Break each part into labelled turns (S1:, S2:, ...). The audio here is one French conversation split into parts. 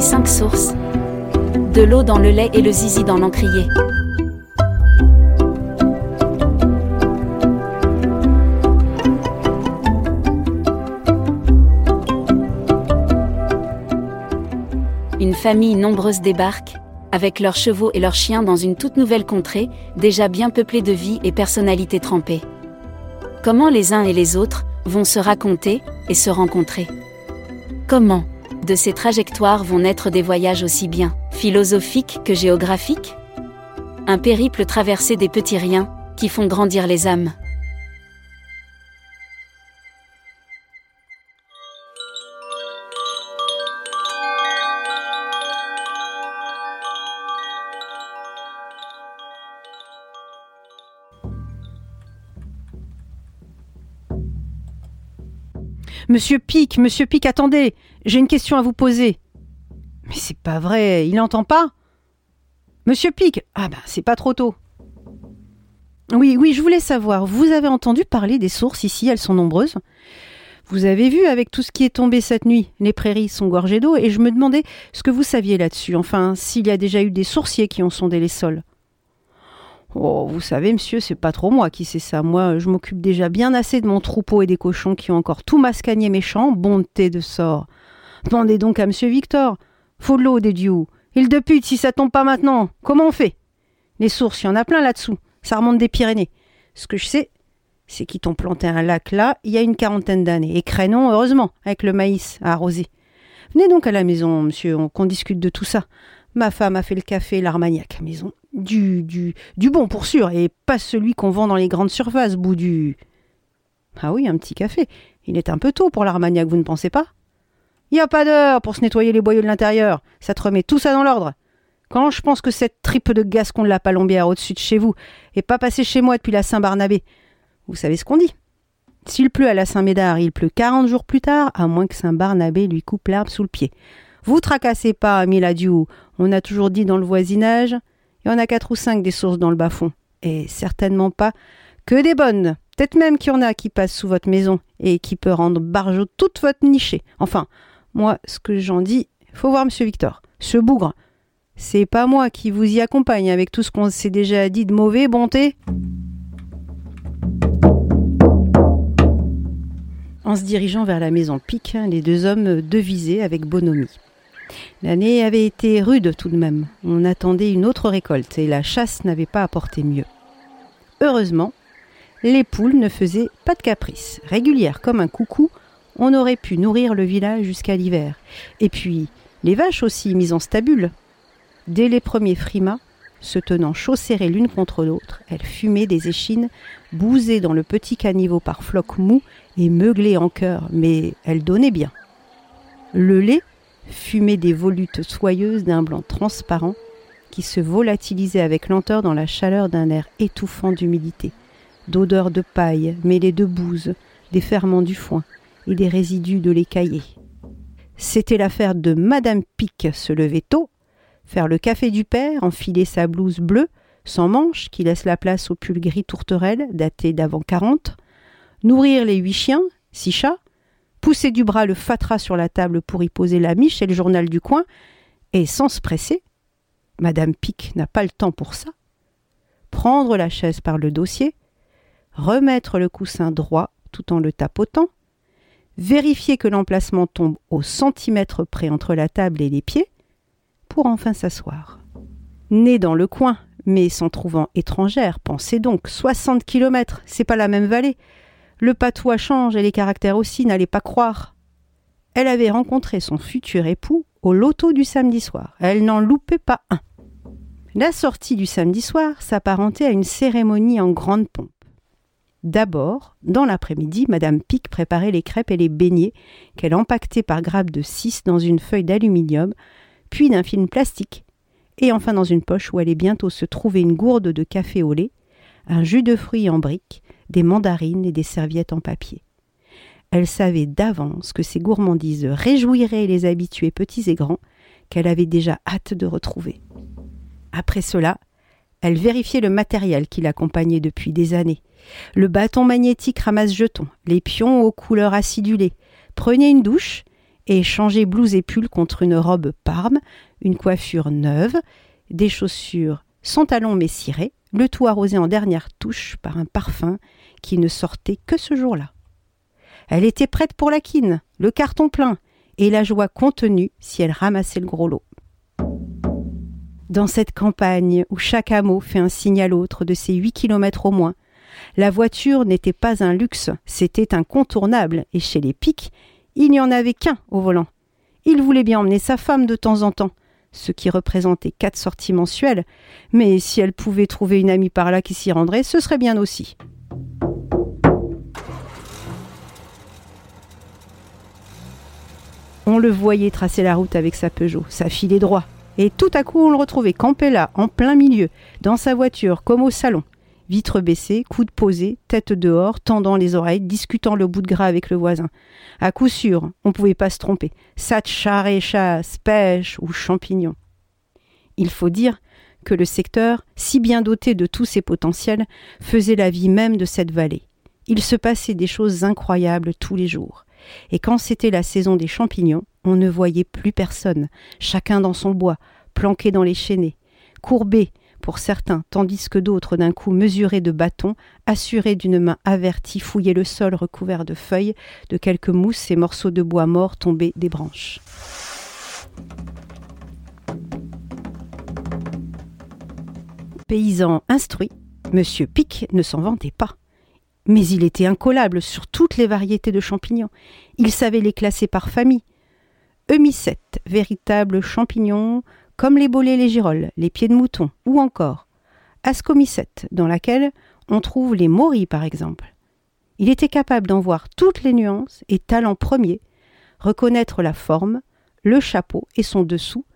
S1: Cinq sources. De l'eau dans le lait et le zizi dans l'encrier. Une famille nombreuse débarque, avec leurs chevaux et leurs chiens dans une toute nouvelle contrée, déjà bien peuplée de vie et personnalités trempées. Comment les uns et les autres vont se raconter et se rencontrer? Comment? De ces trajectoires vont naître des voyages aussi bien philosophiques que géographiques? Un périple traversé des petits riens qui font grandir les âmes.
S2: Monsieur Pic, monsieur Pic, attendez, j'ai une question à vous poser. Mais c'est pas vrai, il n'entend pas Monsieur Pic, ah ben c'est pas trop tôt. Oui, oui, je voulais savoir, vous avez entendu parler des sources ici, elles sont nombreuses. Vous avez vu avec tout ce qui est tombé cette nuit, les prairies sont gorgées d'eau et je me demandais ce que vous saviez là-dessus, enfin s'il y a déjà eu des sourciers qui ont sondé les sols. Oh, vous savez, monsieur, c'est pas trop moi qui sais ça. Moi, je m'occupe déjà bien assez de mon troupeau et des cochons qui ont encore tout mascagné méchant, bonté de sort. Demandez donc à monsieur Victor. Faut de l'eau, des dieux. Il de pute, si ça tombe pas maintenant, comment on fait? Les sources, il y en a plein là-dessous. Ça remonte des Pyrénées. Ce que je sais, c'est qu'ils t'ont planté un lac là, il y a une quarantaine d'années. Et crénon, heureusement, avec le maïs à arroser. Venez donc à la maison, monsieur, qu'on discute de tout ça. Ma femme a fait le café, l'armagnac maison du, du, du bon pour sûr, et pas celui qu'on vend dans les grandes surfaces, bout du. Ah oui, un petit café. Il est un peu tôt pour l'Armagnac, vous ne pensez pas? Il n'y a pas d'heure pour se nettoyer les boyaux de l'intérieur. Ça te remet tout ça dans l'ordre. Quand je pense que cette tripe de gascon de la palombière au-dessus de chez vous est pas passée chez moi depuis la Saint-Barnabé, vous savez ce qu'on dit S'il pleut à la Saint-Médard, il pleut quarante jours plus tard, à moins que Saint-Barnabé lui coupe l'arbre sous le pied. Vous tracassez pas, Miladiou. On a toujours dit dans le voisinage il y en a quatre ou cinq des sources dans le bas-fond. Et certainement pas que des bonnes. Peut-être même qu'il y en a qui passent sous votre maison et qui peut rendre barjot toute votre nichée. Enfin, moi, ce que j'en dis, faut voir Monsieur Victor. Ce bougre, c'est pas moi qui vous y accompagne avec tout ce qu'on s'est déjà dit de mauvais, bonté. En se dirigeant vers la maison Pique, les deux hommes devisaient avec bonhomie. L'année avait été rude tout de même. On attendait une autre récolte et la chasse n'avait pas apporté mieux. Heureusement, les poules ne faisaient pas de caprices. Régulières comme un coucou, on aurait pu nourrir le village jusqu'à l'hiver. Et puis, les vaches aussi mises en stabule. Dès les premiers frimas, se tenant chaud serrées l'une contre l'autre, elles fumaient des échines, bousées dans le petit caniveau par flocs mous et meuglées en cœur, mais elles donnaient bien. Le lait, fumait des volutes soyeuses d'un blanc transparent qui se volatilisait avec lenteur dans la chaleur d'un air étouffant d'humidité, d'odeur de paille mêlée de bouse, des ferments du foin et des résidus de l'écaillé. C'était l'affaire de Madame Pic se lever tôt, faire le café du père, enfiler sa blouse bleue, sans manches, qui laisse la place au pull gris tourterelle, daté d'avant quarante, nourrir les huit chiens, six chats, pousser du bras le fatras sur la table pour y poser la miche et le journal du coin, et sans se presser, Madame Pic n'a pas le temps pour ça, prendre la chaise par le dossier, remettre le coussin droit tout en le tapotant, vérifier que l'emplacement tombe au centimètre près entre la table et les pieds, pour enfin s'asseoir. Née dans le coin, mais s'en trouvant étrangère, pensez donc, soixante kilomètres, c'est pas la même vallée, le patois change et les caractères aussi, n'allez pas croire. Elle avait rencontré son futur époux au loto du samedi soir. Elle n'en loupait pas un. La sortie du samedi soir s'apparentait à une cérémonie en grande pompe. D'abord, dans l'après-midi, Madame Pic préparait les crêpes et les beignets qu'elle empaquetait par grappes de six dans une feuille d'aluminium, puis d'un film plastique, et enfin dans une poche où allait bientôt se trouver une gourde de café au lait, un jus de fruits en briques, des mandarines et des serviettes en papier. Elle savait d'avance que ces gourmandises réjouiraient les habitués petits et grands, qu'elle avait déjà hâte de retrouver. Après cela, elle vérifiait le matériel qui l'accompagnait depuis des années. Le bâton magnétique ramasse-jetons, les pions aux couleurs acidulées, prenait une douche et changer blouse et pull contre une robe parme, une coiffure neuve, des chaussures sans talons mais cirées, le tout arrosé en dernière touche par un parfum qui ne sortait que ce jour-là. Elle était prête pour la quine, le carton plein, et la joie contenue si elle ramassait le gros lot. Dans cette campagne où chaque hameau fait un signe à l'autre de ses huit kilomètres au moins, la voiture n'était pas un luxe, c'était incontournable, et chez les pics, il n'y en avait qu'un au volant. Il voulait bien emmener sa femme de temps en temps, ce qui représentait quatre sorties mensuelles, mais si elle pouvait trouver une amie par là qui s'y rendrait, ce serait bien aussi. On le voyait tracer la route avec sa Peugeot, ça filait droit. Et tout à coup, on le retrouvait campé là, en plein milieu, dans sa voiture, comme au salon. Vitre baissée, coude posé, tête dehors, tendant les oreilles, discutant le bout de gras avec le voisin. À coup sûr, on ne pouvait pas se tromper. Ça et chasse, pêche ou champignons. Il faut dire que le secteur, si bien doté de tous ses potentiels, faisait la vie même de cette vallée. Il se passait des choses incroyables tous les jours. Et quand c'était la saison des champignons, on ne voyait plus personne, chacun dans son bois, planqué dans les chênaies, courbé pour certains, tandis que d'autres, d'un coup mesurés de bâtons, assurés d'une main avertie, fouillaient le sol recouvert de feuilles, de quelques mousses et morceaux de bois morts tombés des branches. Paysan instruit, Monsieur Pic ne s'en vantait pas. Mais il était incollable sur toutes les variétés de champignons. Il savait les classer par famille. Eumycète, véritable champignon, comme les bolets et les girolles, les pieds de mouton, ou encore Ascomycète, dans laquelle on trouve les morilles par exemple. Il était capable d'en voir toutes les nuances et talent premier, reconnaître la forme, le chapeau et son dessous,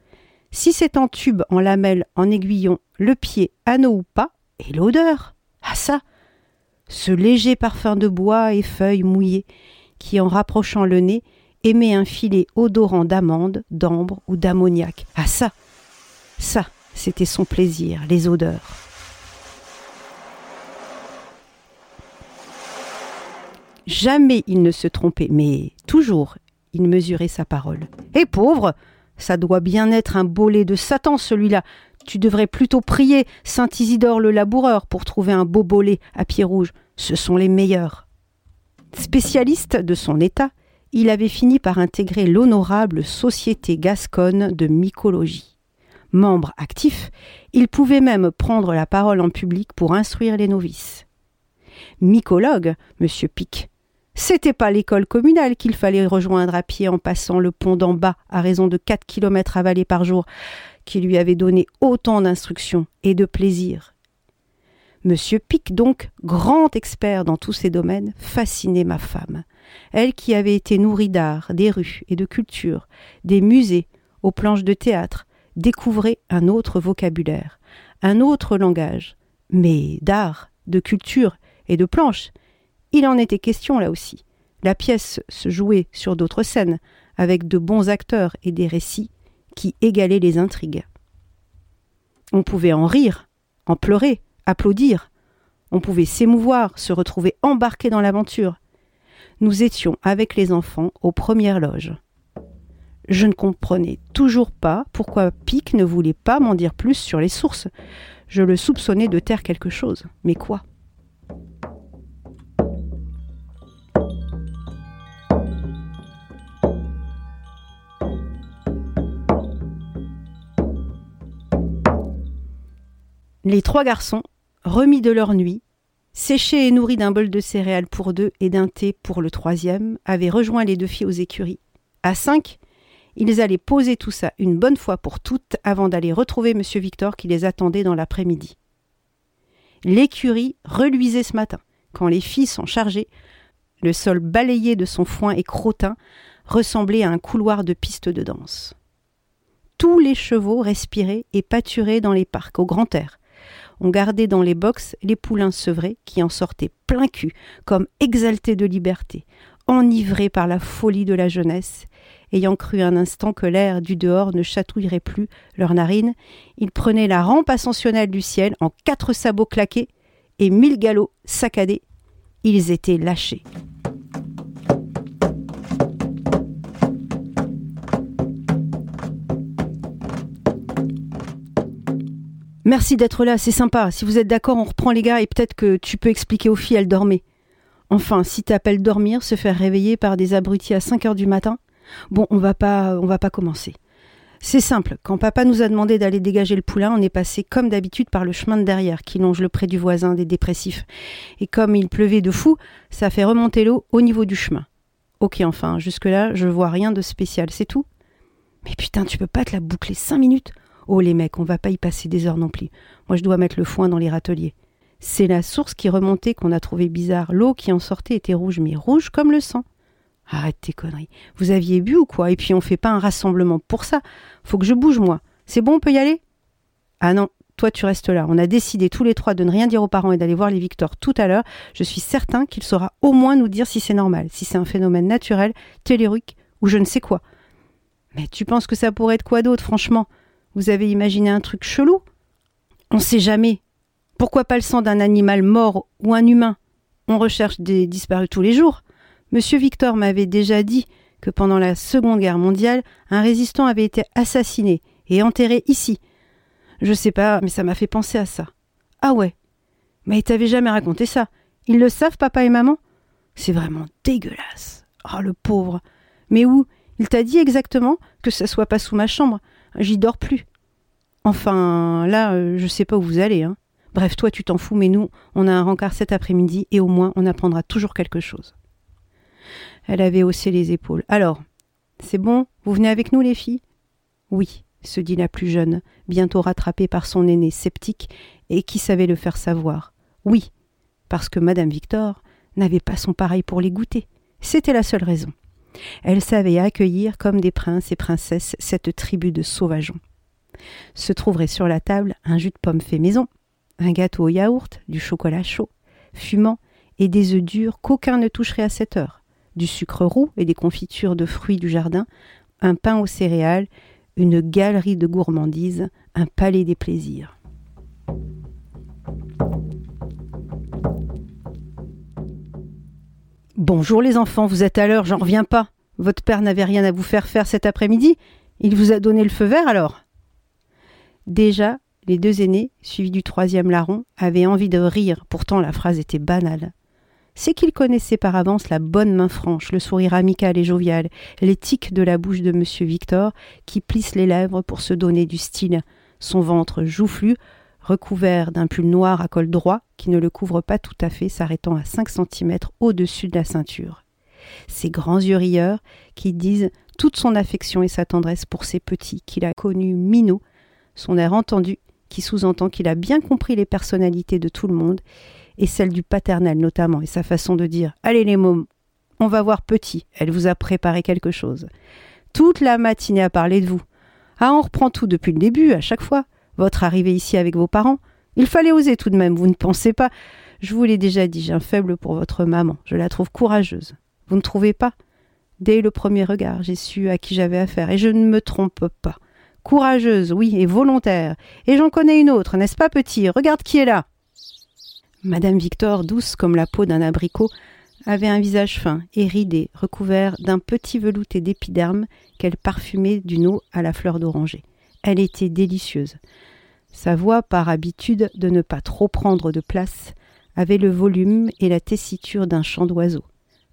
S2: si c'est en tube, en lamelle, en aiguillon, le pied, anneau ou pas, et l'odeur. Ah ça ce léger parfum de bois et feuilles mouillées qui, en rapprochant le nez, émet un filet odorant d'amande, d'ambre ou d'ammoniac. Ah ça Ça, c'était son plaisir, les odeurs. Jamais il ne se trompait, mais toujours il mesurait sa parole. Et pauvre Ça doit bien être un bolet de Satan, celui-là. Tu devrais plutôt prier Saint Isidore le laboureur pour trouver un beau bolet à pied rouge. Ce sont les meilleurs. Spécialiste de son état, il avait fini par intégrer l'honorable Société gasconne de mycologie. Membre actif, il pouvait même prendre la parole en public pour instruire les novices. Mycologue, monsieur Pic, c'était pas l'école communale qu'il fallait rejoindre à pied en passant le pont d'en bas à raison de quatre kilomètres avalés par jour, qui lui avait donné autant d'instructions et de plaisir. Monsieur Pic, donc, grand expert dans tous ces domaines, fascinait ma femme. Elle qui avait été nourrie d'art, des rues et de culture, des musées, aux planches de théâtre, découvrait un autre vocabulaire, un autre langage. Mais d'art, de culture et de planches, il en était question là aussi. La pièce se jouait sur d'autres scènes, avec de bons acteurs et des récits qui égalaient les intrigues. On pouvait en rire, en pleurer, applaudir. On pouvait s'émouvoir, se retrouver embarqué dans l'aventure. Nous étions avec les enfants aux premières loges. Je ne comprenais toujours pas pourquoi Pic ne voulait pas m'en dire plus sur les sources. Je le soupçonnais de taire quelque chose. Mais quoi? Les trois garçons, remis de leur nuit, séchés et nourris d'un bol de céréales pour deux et d'un thé pour le troisième, avaient rejoint les deux filles aux écuries. À cinq, ils allaient poser tout ça une bonne fois pour toutes avant d'aller retrouver M. Victor qui les attendait dans l'après-midi. L'écurie reluisait ce matin. Quand les filles s'en chargeaient, le sol balayé de son foin et crottin ressemblait à un couloir de piste de danse. Tous les chevaux respiraient et pâturaient dans les parcs au grand air, on gardait dans les boxes les poulains sevrés qui en sortaient plein cul, comme exaltés de liberté, enivrés par la folie de la jeunesse, ayant cru un instant que l'air du dehors ne chatouillerait plus leurs narines, ils prenaient la rampe ascensionnelle du ciel en quatre sabots claqués et mille galops saccadés. Ils étaient lâchés. Merci d'être là, c'est sympa. Si vous êtes d'accord, on reprend les gars et peut-être que tu peux expliquer aux filles, elles dormaient. Enfin, si t'appelles dormir, se faire réveiller par des abrutis à 5 heures du matin, bon, on va pas, on va pas commencer. C'est simple, quand papa nous a demandé d'aller dégager le poulain, on est passé comme d'habitude par le chemin de derrière qui longe le pré du voisin des dépressifs. Et comme il pleuvait de fou, ça fait remonter l'eau au niveau du chemin. Ok, enfin, jusque-là, je vois rien de spécial, c'est tout Mais putain, tu peux pas te la boucler cinq minutes? Oh les mecs, on va pas y passer des heures non plus. Moi je dois mettre le foin dans les râteliers. C'est la source qui remontait qu'on a trouvé bizarre. L'eau qui en sortait était rouge, mais rouge comme le sang. Arrête tes conneries. Vous aviez bu ou quoi? Et puis on fait pas un rassemblement pour ça. Faut que je bouge, moi. C'est bon, on peut y aller? Ah non, toi tu restes là. On a décidé tous les trois de ne rien dire aux parents et d'aller voir les Victor tout à l'heure. Je suis certain qu'il saura au moins nous dire si c'est normal, si c'est un phénomène naturel, tellurique ou je ne sais quoi. Mais tu penses que ça pourrait être quoi d'autre, franchement? Vous avez imaginé un truc chelou? On sait jamais. Pourquoi pas le sang d'un animal mort ou un humain? On recherche des disparus tous les jours. Monsieur Victor m'avait déjà dit que pendant la Seconde Guerre mondiale, un résistant avait été assassiné et enterré ici. Je sais pas, mais ça m'a fait penser à ça. Ah ouais. Mais il t'avait jamais raconté ça. Ils le savent, papa et maman? C'est vraiment dégueulasse. Oh, le pauvre. Mais où? Il t'a dit exactement que ça soit pas sous ma chambre j'y dors plus. Enfin, là, euh, je sais pas où vous allez. Hein. Bref, toi, tu t'en fous, mais nous, on a un rencard cet après-midi et au moins, on apprendra toujours quelque chose. Elle avait haussé les épaules. Alors, c'est bon, vous venez avec nous, les filles? Oui, se dit la plus jeune, bientôt rattrapée par son aîné sceptique et qui savait le faire savoir. Oui, parce que Madame Victor n'avait pas son pareil pour les goûter. C'était la seule raison. Elle savait accueillir comme des princes et princesses cette tribu de sauvageons. Se trouverait sur la table un jus de pomme fait maison, un gâteau au yaourt, du chocolat chaud, fumant, et des œufs durs qu'aucun ne toucherait à cette heure, du sucre roux et des confitures de fruits du jardin, un pain aux céréales, une galerie de gourmandises, un palais des plaisirs. Bonjour les enfants, vous êtes à l'heure, j'en reviens pas. Votre père n'avait rien à vous faire faire cet après-midi Il vous a donné le feu vert alors? Déjà, les deux aînés, suivis du troisième larron, avaient envie de rire, pourtant la phrase était banale. C'est qu'ils connaissaient par avance la bonne main franche, le sourire amical et jovial, les tics de la bouche de M. Victor, qui plisse les lèvres pour se donner du style, son ventre joufflu, recouvert d'un pull noir à col droit qui ne le couvre pas tout à fait, s'arrêtant à cinq centimètres au-dessus de la ceinture. Ses grands yeux rieurs qui disent toute son affection et sa tendresse pour ses petits qu'il a connus minots, son air entendu qui sous-entend qu'il a bien compris les personnalités de tout le monde et celle du paternel notamment et sa façon de dire Allez les mômes, on va voir petit, elle vous a préparé quelque chose. Toute la matinée à parler de vous. Ah, on reprend tout depuis le début, à chaque fois votre arrivée ici avec vos parents. Il fallait oser tout de même, vous ne pensez pas. Je vous l'ai déjà dit, j'ai un faible pour votre maman. Je la trouve courageuse. Vous ne trouvez pas? Dès le premier regard, j'ai su à qui j'avais affaire, et je ne me trompe pas. Courageuse, oui, et volontaire. Et j'en connais une autre, n'est-ce pas, petit? Regarde qui est là. Madame Victor, douce comme la peau d'un abricot, avait un visage fin et ridé, recouvert d'un petit velouté d'épiderme qu'elle parfumait d'une eau à la fleur d'oranger. Elle était délicieuse. Sa voix, par habitude de ne pas trop prendre de place, avait le volume et la tessiture d'un chant d'oiseau.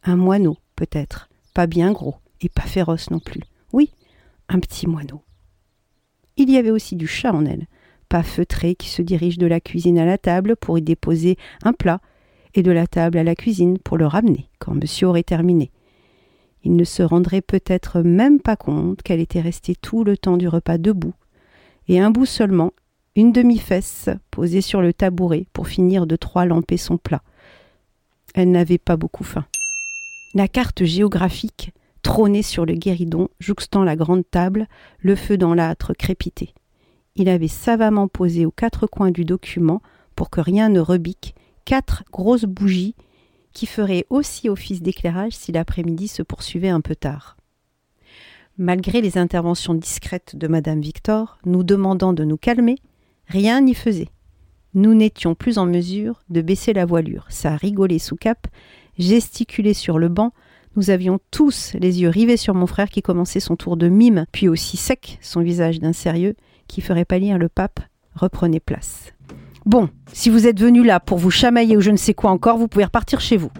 S2: Un moineau, peut-être, pas bien gros, et pas féroce non plus. Oui, un petit moineau. Il y avait aussi du chat en elle, pas feutré qui se dirige de la cuisine à la table pour y déposer un plat, et de la table à la cuisine pour le ramener quand monsieur aurait terminé. Il ne se rendrait peut-être même pas compte qu'elle était restée tout le temps du repas debout, et un bout seulement, une demi-fesse posée sur le tabouret pour finir de trois lamper son plat. Elle n'avait pas beaucoup faim. La carte géographique trônait sur le guéridon, jouxtant la grande table, le feu dans l'âtre crépitait. Il avait savamment posé aux quatre coins du document, pour que rien ne rebique, quatre grosses bougies qui feraient aussi office d'éclairage si l'après-midi se poursuivait un peu tard. Malgré les interventions discrètes de madame Victor, nous demandant de nous calmer, rien n'y faisait. Nous n'étions plus en mesure de baisser la voilure. Ça rigolait sous cap, gesticulait sur le banc. Nous avions tous les yeux rivés sur mon frère qui commençait son tour de mime, puis aussi sec, son visage d'un sérieux, qui ferait pâlir le pape reprenait place. Bon, si vous êtes venu là pour vous chamailler ou je ne sais quoi encore, vous pouvez repartir chez vous.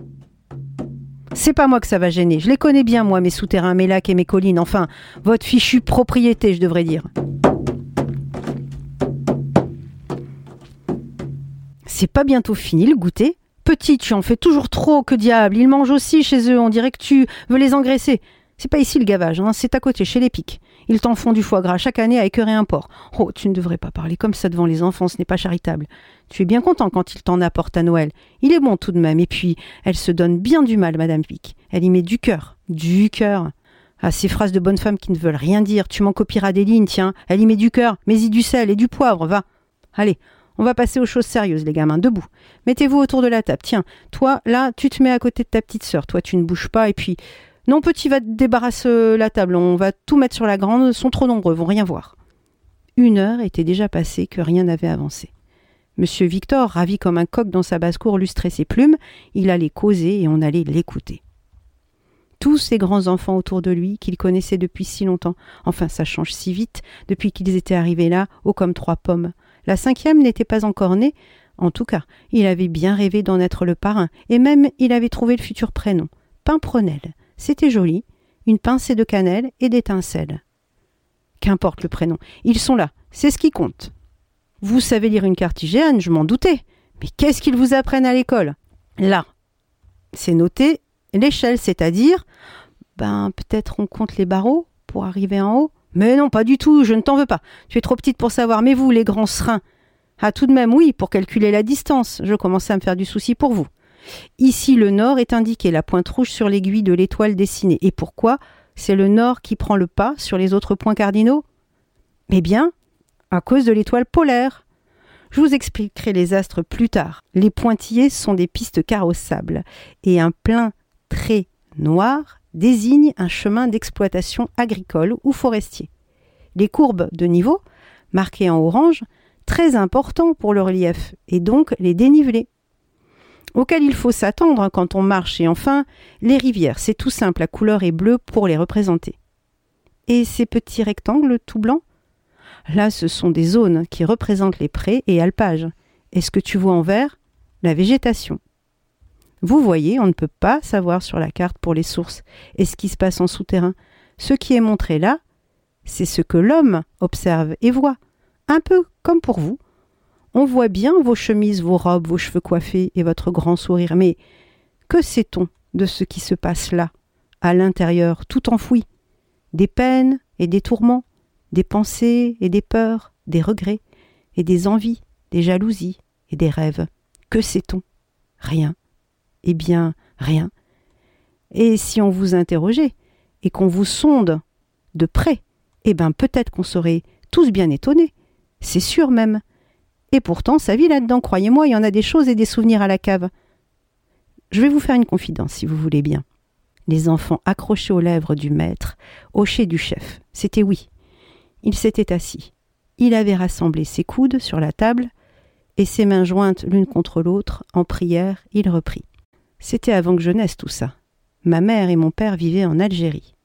S2: C'est pas moi que ça va gêner. Je les connais bien, moi, mes souterrains, mes lacs et mes collines. Enfin, votre fichue propriété, je devrais dire. C'est pas bientôt fini le goûter Petite, tu en fais toujours trop, que diable. Ils mangent aussi chez eux, on dirait que tu veux les engraisser. C'est pas ici le gavage, hein, c'est à côté, chez les pics. Ils t'en font du foie gras chaque année à écœurer un porc. Oh, tu ne devrais pas parler comme ça devant les enfants, ce n'est pas charitable. Tu es bien content quand ils t'en apportent à Noël. Il est bon tout de même, et puis, elle se donne bien du mal, Madame Pic. Elle y met du cœur. Du cœur. Ah, ces phrases de bonne femme qui ne veulent rien dire. Tu m'en copieras des lignes, tiens. Elle y met du cœur, mais y du sel et du poivre, va. Allez, on va passer aux choses sérieuses, les gamins. Debout. Mettez-vous autour de la table. Tiens, toi, là, tu te mets à côté de ta petite sœur. Toi, tu ne bouges pas, et puis, non, petit, va débarrasser euh, la table. On va tout mettre sur la grande. Sont trop nombreux, vont rien voir. Une heure était déjà passée que rien n'avait avancé. Monsieur Victor, ravi comme un coq dans sa basse-cour, lustrait ses plumes. Il allait causer et on allait l'écouter. Tous ces grands enfants autour de lui, qu'il connaissait depuis si longtemps, enfin ça change si vite, depuis qu'ils étaient arrivés là, hauts comme trois pommes. La cinquième n'était pas encore née, en tout cas, il avait bien rêvé d'en être le parrain, et même il avait trouvé le futur prénom. Pimprenelle. C'était joli, une pincée de cannelle et d'étincelles. Qu'importe le prénom, ils sont là, c'est ce qui compte. Vous savez lire une cartigéane, je m'en doutais. Mais qu'est-ce qu'ils vous apprennent à l'école? Là, c'est noté l'échelle, c'est-à-dire, ben peut-être on compte les barreaux pour arriver en haut? Mais non, pas du tout, je ne t'en veux pas. Tu es trop petite pour savoir, mais vous, les grands serins. Ah, tout de même, oui, pour calculer la distance. Je commençais à me faire du souci pour vous. Ici, le nord est indiqué, la pointe rouge sur l'aiguille de l'étoile dessinée. Et pourquoi? C'est le nord qui prend le pas sur les autres points cardinaux? Eh bien, à cause de l'étoile polaire. Je vous expliquerai les astres plus tard. Les pointillés sont des pistes carrossables, et un plein trait noir désigne un chemin d'exploitation agricole ou forestier. Les courbes de niveau, marquées en orange, très importants pour le relief, et donc les dénivelés auquel il faut s'attendre quand on marche, et enfin, les rivières, c'est tout simple, la couleur est bleue pour les représenter. Et ces petits rectangles tout blancs? Là, ce sont des zones qui représentent les prés et alpages. Et ce que tu vois en vert? La végétation. Vous voyez, on ne peut pas savoir sur la carte pour les sources et ce qui se passe en souterrain. Ce qui est montré là, c'est ce que l'homme observe et voit, un peu comme pour vous, on voit bien vos chemises, vos robes, vos cheveux coiffés et votre grand sourire, mais que sait-on de ce qui se passe là, à l'intérieur, tout enfoui? Des peines et des tourments, des pensées et des peurs, des regrets et des envies, des jalousies et des rêves. Que sait-on? Rien. Eh bien, rien. Et si on vous interrogeait et qu'on vous sonde de près, eh bien peut-être qu'on serait tous bien étonnés. C'est sûr même. Et pourtant, sa vie là-dedans, croyez-moi, il y en a des choses et des souvenirs à la cave. Je vais vous faire une confidence, si vous voulez bien. Les enfants accrochés aux lèvres du maître, hochaient du chef. C'était oui. Il s'était assis. Il avait rassemblé ses coudes sur la table, et ses mains jointes l'une contre l'autre, en prière, il reprit. C'était avant que je naisse tout ça. Ma mère et mon père vivaient en Algérie.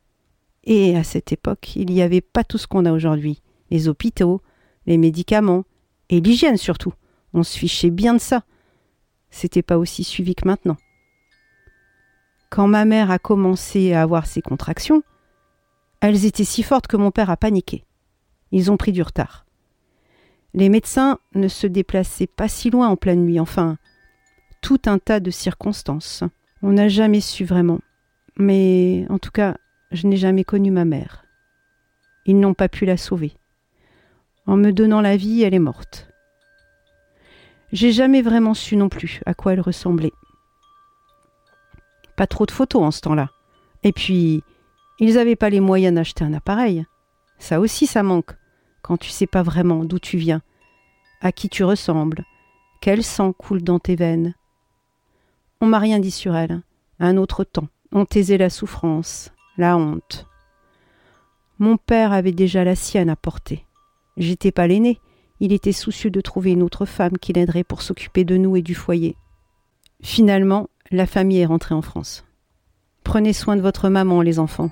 S2: Et à cette époque, il n'y avait pas tout ce qu'on a aujourd'hui. Les hôpitaux, les médicaments, et l'hygiène surtout. On se fichait bien de ça. C'était pas aussi suivi que maintenant. Quand ma mère a commencé à avoir ses contractions, elles étaient si fortes que mon père a paniqué. Ils ont pris du retard. Les médecins ne se déplaçaient pas si loin en pleine nuit, enfin, tout un tas de circonstances. On n'a jamais su vraiment. Mais en tout cas, je n'ai jamais connu ma mère. Ils n'ont pas pu la sauver. En me donnant la vie, elle est morte. J'ai jamais vraiment su non plus à quoi elle ressemblait. Pas trop de photos en ce temps-là. Et puis, ils n'avaient pas les moyens d'acheter un appareil. Ça aussi, ça manque, quand tu sais pas vraiment d'où tu viens, à qui tu ressembles, quel sang coule dans tes veines. On m'a rien dit sur elle, un autre temps. On taisait la souffrance, la honte. Mon père avait déjà la sienne à porter. J'étais pas l'aîné. Il était soucieux de trouver une autre femme qui l'aiderait pour s'occuper de nous et du foyer. Finalement, la famille est rentrée en France. Prenez soin de votre maman, les enfants.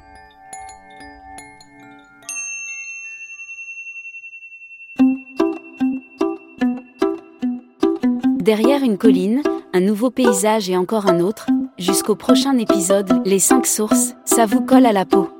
S1: Derrière une colline, un nouveau paysage et encore un autre, jusqu'au prochain épisode, les 5 sources, ça vous colle à la peau.